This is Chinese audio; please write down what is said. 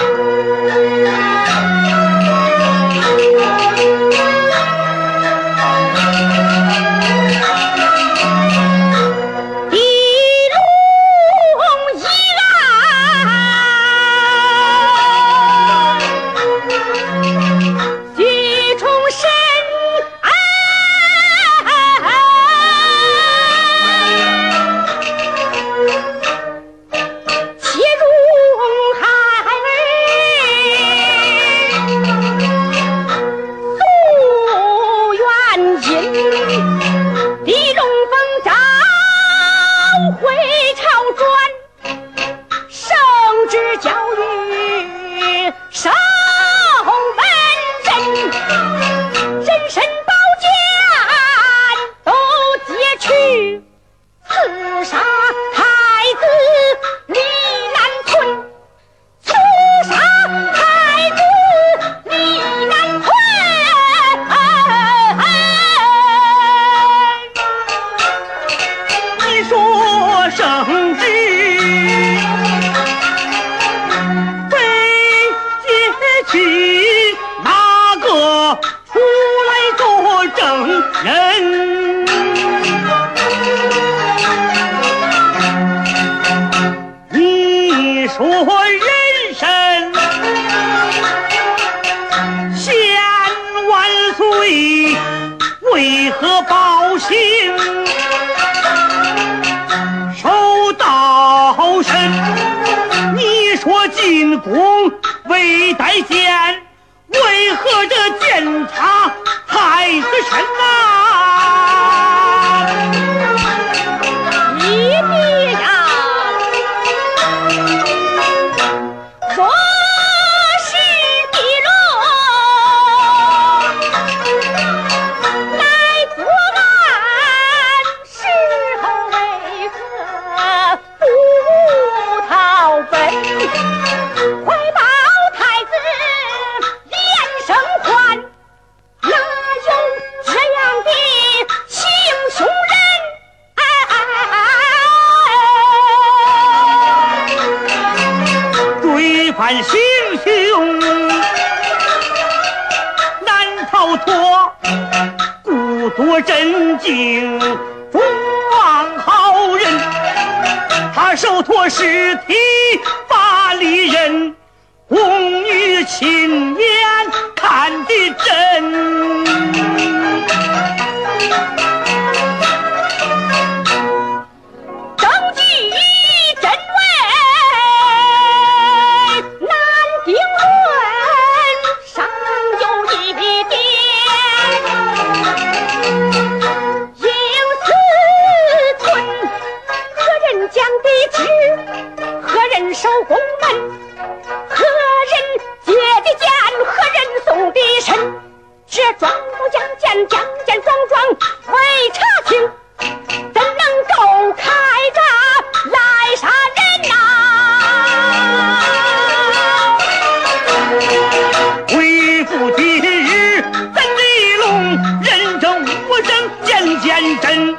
you 圣旨被劫去，哪个出来做证人？你说人生千万岁，为何报信？我进宫未待见，为何这监察太子身呐？犯行凶，难逃脱，故作镇静，不忘好人，他手托尸体，把利人，红女青眼，看得真。房间装装会查清，怎能够开闸来杀人呐、为父今日怎地龙，人证物证件件真。